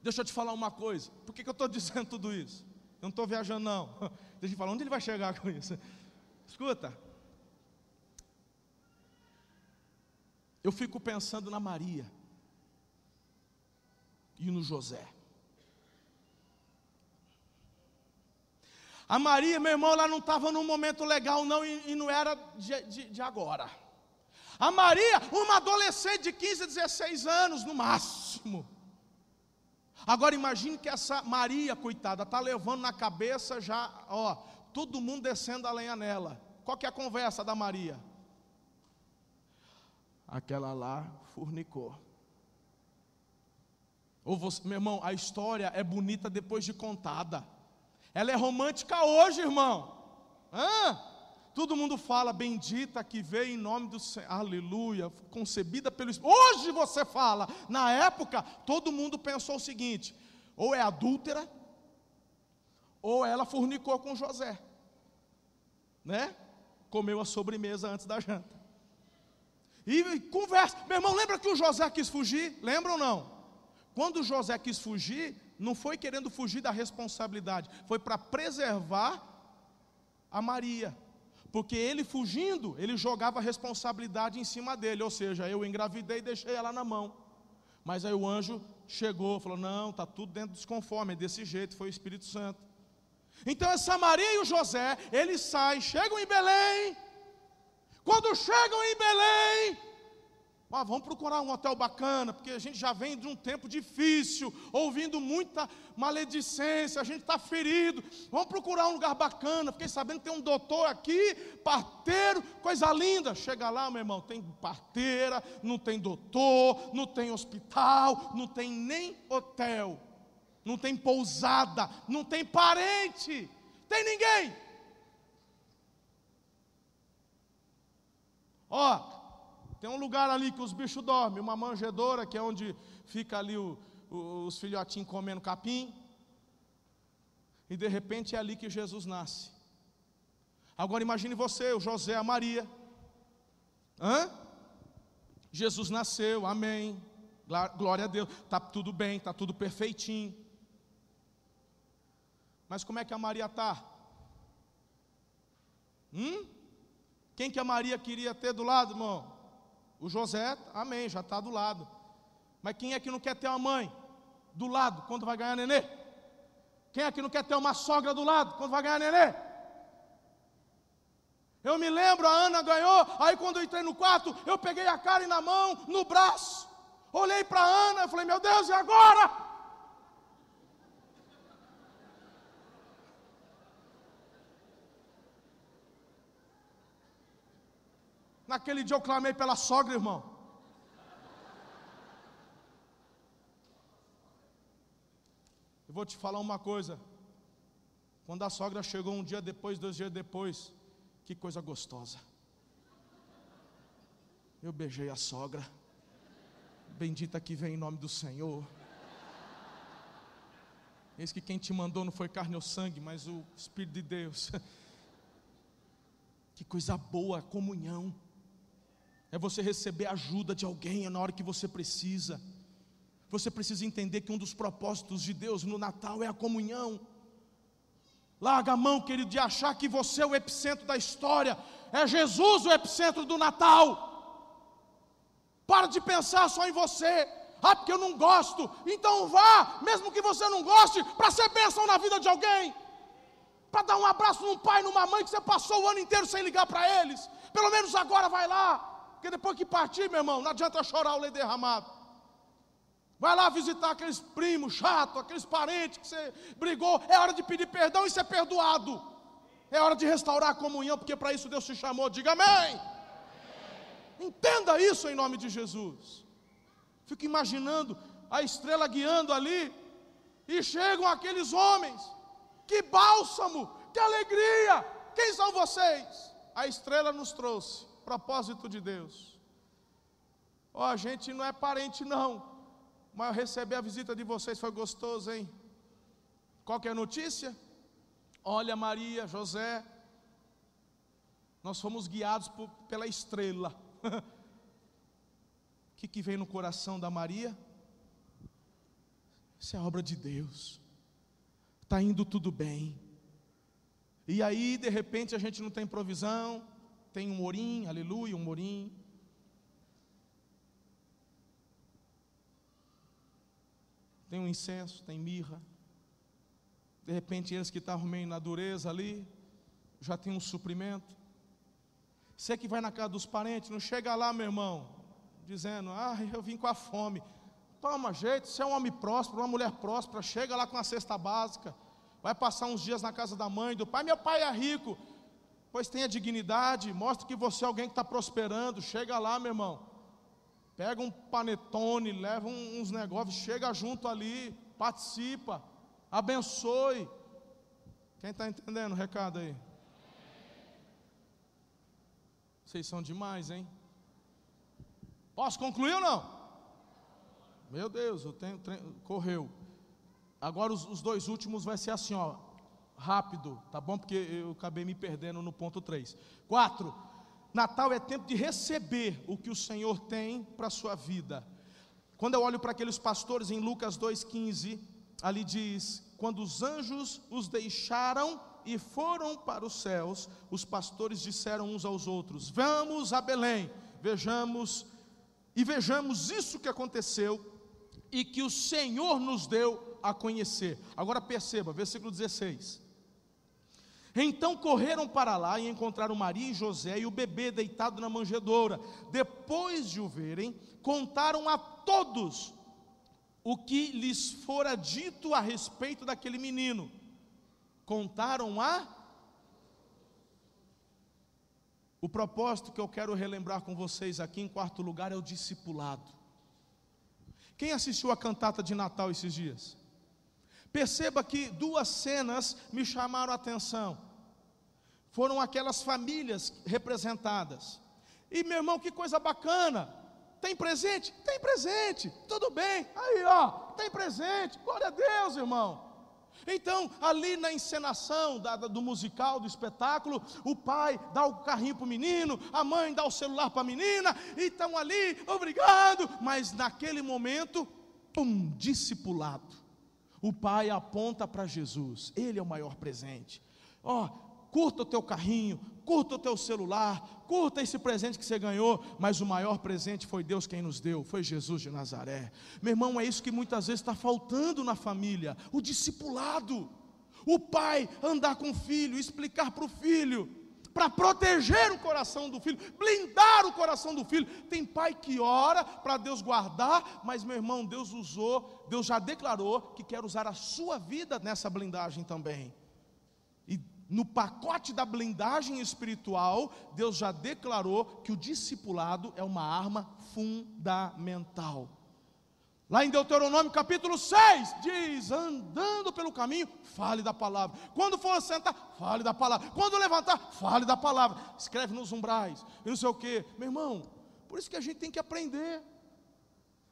Deixa eu te falar uma coisa. Por que, que eu estou dizendo tudo isso? Eu não estou viajando não. Deixa eu falar, onde ele vai chegar com isso? Escuta. Eu fico pensando na Maria e no José. A Maria, meu irmão, ela não estava num momento legal, não, e, e não era de, de, de, agora. A Maria, uma adolescente de 15, 16 anos no máximo. Agora imagine que essa Maria, coitada, está levando na cabeça já, ó, todo mundo descendo a lenha nela. Qual que é a conversa da Maria? Aquela lá fornicou. Ou você, meu irmão, a história é bonita depois de contada. Ela é romântica hoje, irmão. Hã? Todo mundo fala, bendita que veio em nome do Senhor, aleluia, concebida pelo Espírito. Hoje você fala, na época, todo mundo pensou o seguinte: ou é adúltera, ou ela fornicou com José, né? Comeu a sobremesa antes da janta. E, conversa, meu irmão, lembra que o José quis fugir? Lembra ou não? Quando José quis fugir, não foi querendo fugir da responsabilidade, foi para preservar a Maria. Porque ele fugindo, ele jogava a responsabilidade em cima dele, ou seja, eu engravidei e deixei ela na mão. Mas aí o anjo chegou, falou: "Não, está tudo dentro dos conformes, é desse jeito, foi o Espírito Santo". Então essa Maria e o José, eles saem, chegam em Belém. Quando chegam em Belém, ah, vamos procurar um hotel bacana, porque a gente já vem de um tempo difícil, ouvindo muita maledicência, a gente está ferido. Vamos procurar um lugar bacana. Fiquei sabendo que tem um doutor aqui, parteiro, coisa linda. Chega lá, meu irmão, tem parteira, não tem doutor, não tem hospital, não tem nem hotel, não tem pousada, não tem parente, tem ninguém. Ó, tem um lugar ali que os bichos dormem, uma manjedoura, que é onde fica ali o, o, os filhotinhos comendo capim. E de repente é ali que Jesus nasce. Agora imagine você, o José, a Maria. Hã? Jesus nasceu, amém. Glória a Deus. Está tudo bem, está tudo perfeitinho. Mas como é que a Maria está? Hum? Quem que a Maria queria ter do lado, irmão? O José, amém, já está do lado. Mas quem é que não quer ter uma mãe do lado quando vai ganhar nenê? Quem é que não quer ter uma sogra do lado quando vai ganhar nenê? Eu me lembro, a Ana ganhou, aí quando eu entrei no quarto, eu peguei a Karen na mão, no braço, olhei para a Ana e falei, meu Deus, e agora? Naquele dia eu clamei pela sogra, irmão. Eu vou te falar uma coisa. Quando a sogra chegou um dia depois, dois dias depois, que coisa gostosa. Eu beijei a sogra. Bendita que vem em nome do Senhor. Eis que quem te mandou não foi carne ou sangue, mas o Espírito de Deus. Que coisa boa comunhão. É você receber ajuda de alguém na hora que você precisa. Você precisa entender que um dos propósitos de Deus no Natal é a comunhão. Larga a mão, querido, de achar que você é o epicentro da história. É Jesus o epicentro do Natal. Para de pensar só em você. Ah, porque eu não gosto. Então vá, mesmo que você não goste, para ser bênção na vida de alguém. Para dar um abraço num pai, numa mãe que você passou o ano inteiro sem ligar para eles. Pelo menos agora vai lá. Porque depois que partir, meu irmão, não adianta chorar o leite derramado. Vai lá visitar aqueles primos chato, aqueles parentes que você brigou. É hora de pedir perdão e ser perdoado. É hora de restaurar a comunhão, porque para isso Deus te chamou. Diga amém. Entenda isso em nome de Jesus. Fico imaginando a estrela guiando ali, e chegam aqueles homens. Que bálsamo, que alegria. Quem são vocês? A estrela nos trouxe, propósito de Deus. Ó, oh, a gente não é parente, não. Mas receber a visita de vocês foi gostoso, hein? Qual é a notícia? Olha, Maria, José, nós fomos guiados por, pela estrela. O que, que vem no coração da Maria? Isso é obra de Deus. Está indo tudo bem. E aí, de repente, a gente não tem provisão, tem um morim, aleluia, um morim. tem um incenso, tem mirra. De repente, eles que estavam meio na dureza ali, já tem um suprimento. Você que vai na casa dos parentes, não chega lá, meu irmão, dizendo, ah, eu vim com a fome. Toma jeito, você é um homem próspero, uma mulher próspera, chega lá com a cesta básica, vai passar uns dias na casa da mãe, do pai, meu pai é rico, pois tenha dignidade, mostre que você é alguém que está prosperando, chega lá, meu irmão, Pega um panetone, leva uns negócios, chega junto ali, participa, abençoe. Quem está entendendo o recado aí? Vocês são demais, hein? Posso concluir ou não? Meu Deus, eu tenho, correu. Agora os, os, dois últimos vai ser assim, ó, rápido, tá bom? Porque eu acabei me perdendo no ponto 3. 4. Natal é tempo de receber o que o Senhor tem para a sua vida. Quando eu olho para aqueles pastores em Lucas 2,15, ali diz: Quando os anjos os deixaram e foram para os céus, os pastores disseram uns aos outros: Vamos a Belém, vejamos e vejamos isso que aconteceu e que o Senhor nos deu a conhecer. Agora perceba, versículo 16. Então correram para lá e encontraram Maria e José e o bebê deitado na manjedoura. Depois de o verem, contaram a todos o que lhes fora dito a respeito daquele menino. Contaram a. O propósito que eu quero relembrar com vocês aqui, em quarto lugar, é o discipulado. Quem assistiu a cantata de Natal esses dias? Perceba que duas cenas me chamaram a atenção. Foram aquelas famílias representadas. E meu irmão, que coisa bacana. Tem presente? Tem presente. Tudo bem. Aí, ó, tem presente. Glória a Deus, irmão. Então, ali na encenação da, do musical, do espetáculo, o pai dá o carrinho para o menino, a mãe dá o celular para a menina, e estão ali, obrigado. Mas naquele momento, pum, discipulado. O pai aponta para Jesus, ele é o maior presente. Ó, oh, curta o teu carrinho, curta o teu celular, curta esse presente que você ganhou, mas o maior presente foi Deus quem nos deu, foi Jesus de Nazaré. Meu irmão, é isso que muitas vezes está faltando na família: o discipulado. O pai andar com o filho, explicar para o filho, para proteger o coração do filho, blindar o coração do filho. Tem pai que ora para Deus guardar, mas meu irmão, Deus usou, Deus já declarou que quer usar a sua vida nessa blindagem também. E no pacote da blindagem espiritual, Deus já declarou que o discipulado é uma arma fundamental. Lá em Deuteronômio capítulo 6, diz: andando pelo caminho, fale da palavra. Quando for sentar, fale da palavra. Quando levantar, fale da palavra. Escreve nos umbrais, e não sei o que. Meu irmão, por isso que a gente tem que aprender.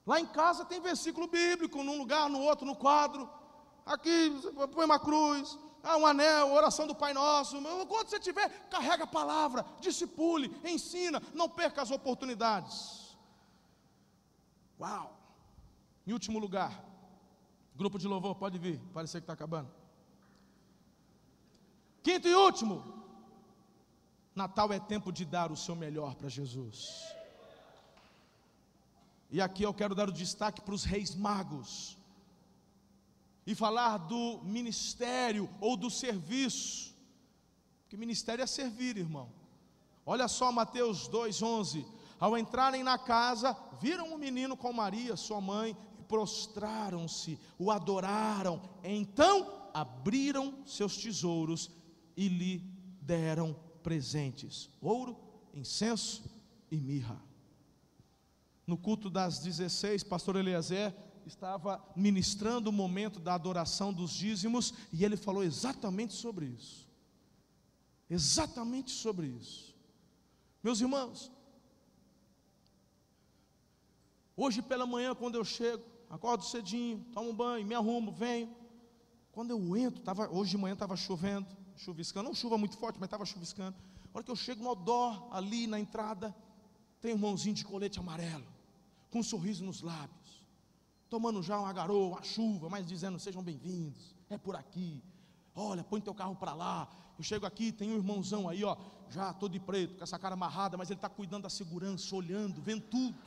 Lá em casa tem versículo bíblico, num lugar, no outro, no quadro. Aqui, põe uma cruz, ah, um anel, oração do Pai Nosso. Quando você tiver, carrega a palavra, discipule, ensina, não perca as oportunidades. Uau! Em último lugar, grupo de louvor, pode vir, parece que está acabando. Quinto e último, Natal é tempo de dar o seu melhor para Jesus. E aqui eu quero dar o destaque para os reis magos e falar do ministério ou do serviço. Porque ministério é servir, irmão. Olha só Mateus 2:11. Ao entrarem na casa, viram um menino com Maria, sua mãe, prostraram-se, o adoraram. Então abriram seus tesouros e lhe deram presentes: ouro, incenso e mirra. No culto das 16, pastor Eliezer estava ministrando o momento da adoração dos dízimos e ele falou exatamente sobre isso. Exatamente sobre isso. Meus irmãos, hoje pela manhã, quando eu chego, acordo cedinho, tomo um banho, me arrumo, venho. Quando eu entro, tava, hoje de manhã estava chovendo, chuviscando, não chuva muito forte, mas estava chuviscando. A hora que eu chego no odor, ali na entrada, tem um irmãozinho de colete amarelo, com um sorriso nos lábios tomando já uma garoa, uma chuva, mas dizendo: sejam bem-vindos, é por aqui. Olha, põe teu carro para lá. Eu chego aqui, tem um irmãozão aí, ó, já todo de preto, com essa cara amarrada, mas ele está cuidando da segurança, olhando, vendo tudo.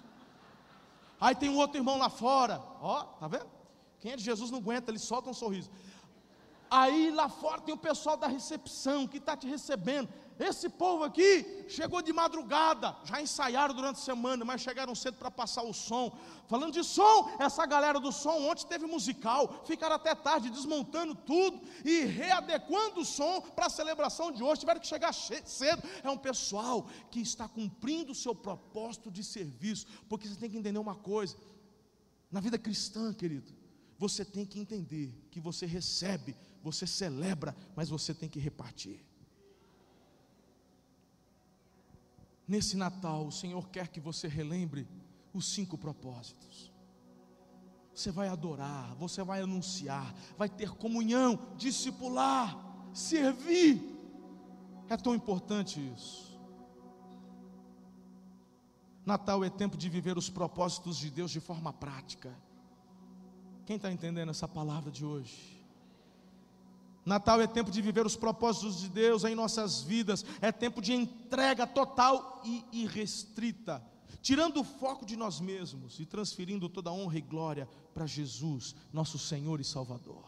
Aí tem um outro irmão lá fora, ó, tá vendo? Quem é de Jesus não aguenta, ele solta um sorriso. Aí lá fora tem o pessoal da recepção que está te recebendo. Esse povo aqui chegou de madrugada, já ensaiaram durante a semana, mas chegaram cedo para passar o som. Falando de som, essa galera do som ontem teve musical, ficaram até tarde desmontando tudo e readequando o som para a celebração de hoje. Tiveram que chegar cedo. É um pessoal que está cumprindo o seu propósito de serviço, porque você tem que entender uma coisa: na vida cristã, querido, você tem que entender que você recebe, você celebra, mas você tem que repartir. Nesse Natal, o Senhor quer que você relembre os cinco propósitos. Você vai adorar, você vai anunciar, vai ter comunhão, discipular, servir. É tão importante isso. Natal é tempo de viver os propósitos de Deus de forma prática. Quem está entendendo essa palavra de hoje? Natal é tempo de viver os propósitos de Deus em nossas vidas, é tempo de entrega total e irrestrita, tirando o foco de nós mesmos e transferindo toda a honra e glória para Jesus, nosso Senhor e Salvador.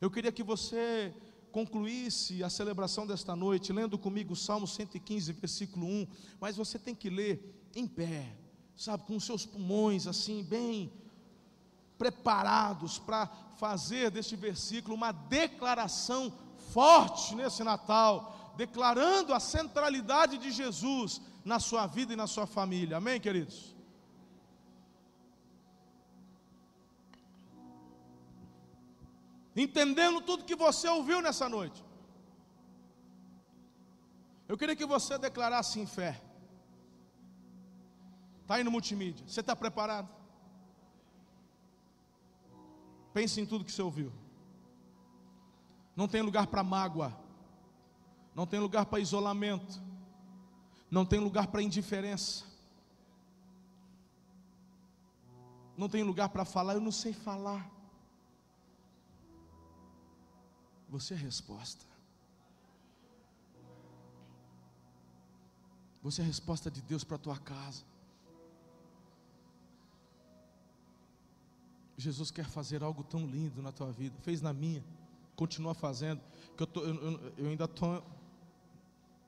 Eu queria que você concluísse a celebração desta noite lendo comigo o Salmo 115, versículo 1, mas você tem que ler em pé, sabe, com os seus pulmões assim, bem preparados para fazer deste versículo uma declaração forte nesse Natal, declarando a centralidade de Jesus na sua vida e na sua família. Amém, queridos? Entendendo tudo que você ouviu nessa noite. Eu queria que você declarasse em fé. Está aí no multimídia. Você está preparado? Pense em tudo que você ouviu. Não tem lugar para mágoa. Não tem lugar para isolamento. Não tem lugar para indiferença. Não tem lugar para falar, eu não sei falar. Você é a resposta. Você é a resposta de Deus para a tua casa. Jesus quer fazer algo tão lindo na tua vida, fez na minha, continua fazendo, que eu, tô, eu, eu, ainda tô,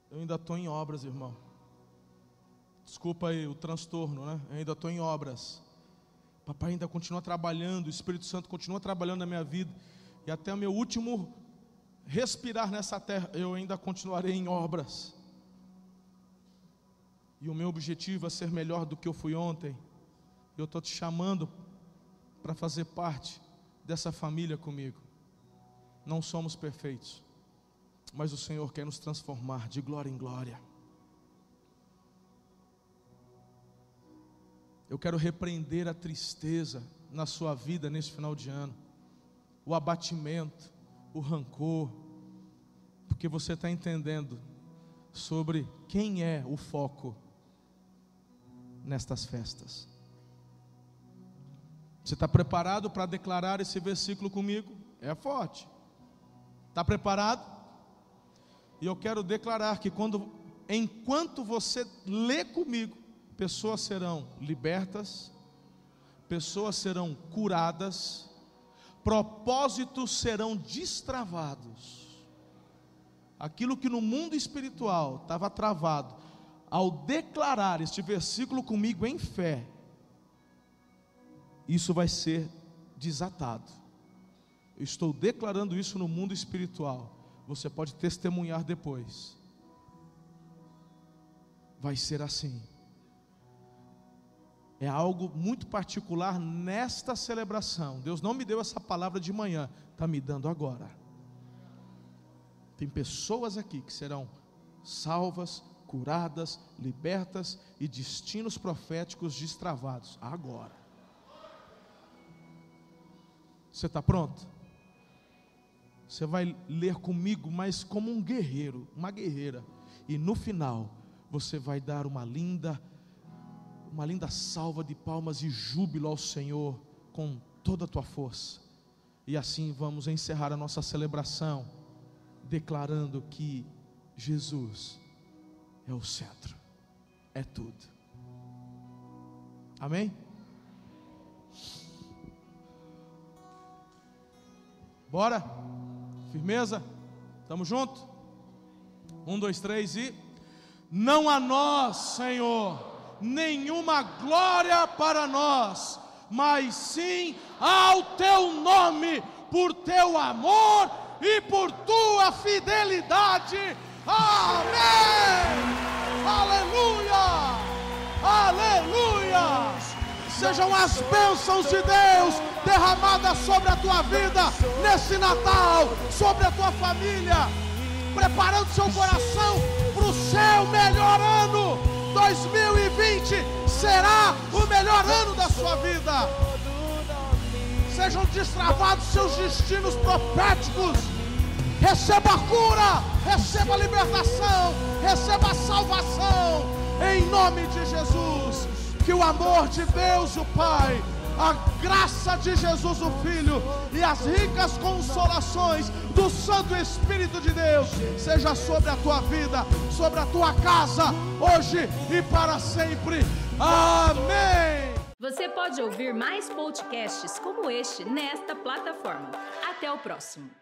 eu ainda estou em obras, irmão. Desculpa aí o transtorno, né? Eu ainda estou em obras. Papai ainda continua trabalhando, o Espírito Santo continua trabalhando na minha vida. E até o meu último respirar nessa terra, eu ainda continuarei em obras. E o meu objetivo é ser melhor do que eu fui ontem. Eu estou te chamando para fazer parte dessa família comigo. Não somos perfeitos, mas o Senhor quer nos transformar de glória em glória. Eu quero repreender a tristeza na sua vida nesse final de ano, o abatimento, o rancor, porque você está entendendo sobre quem é o foco nestas festas. Você está preparado para declarar esse versículo comigo? É forte. Está preparado? E eu quero declarar que quando, enquanto você lê comigo, pessoas serão libertas, pessoas serão curadas, propósitos serão destravados. Aquilo que no mundo espiritual estava travado, ao declarar este versículo comigo em fé, isso vai ser desatado. Eu estou declarando isso no mundo espiritual. Você pode testemunhar depois. Vai ser assim é algo muito particular nesta celebração. Deus não me deu essa palavra de manhã, está me dando agora. Tem pessoas aqui que serão salvas, curadas, libertas e destinos proféticos destravados agora. Você está pronto? Você vai ler comigo, mas como um guerreiro, uma guerreira. E no final, você vai dar uma linda uma linda salva de palmas e júbilo ao Senhor com toda a tua força. E assim vamos encerrar a nossa celebração, declarando que Jesus é o centro, é tudo. Amém? Bora? Firmeza? Estamos juntos? Um, dois, três e. Não a nós, Senhor nenhuma glória para nós, mas sim ao teu nome, por teu amor e por tua fidelidade. Amém! Aleluia! Aleluia! Sejam as bênçãos de Deus derramadas sobre a tua vida nesse Natal, sobre a tua família, preparando seu coração para o seu melhor ano 2020 será o melhor ano da sua vida. Sejam destravados seus destinos proféticos. Receba a cura, receba a libertação, receba a salvação. Em nome de Jesus. Que o amor de Deus, o Pai a graça de Jesus o Filho e as ricas consolações do Santo Espírito de Deus seja sobre a tua vida, sobre a tua casa, hoje e para sempre. Amém. Você pode ouvir mais podcasts como este nesta plataforma. Até o próximo.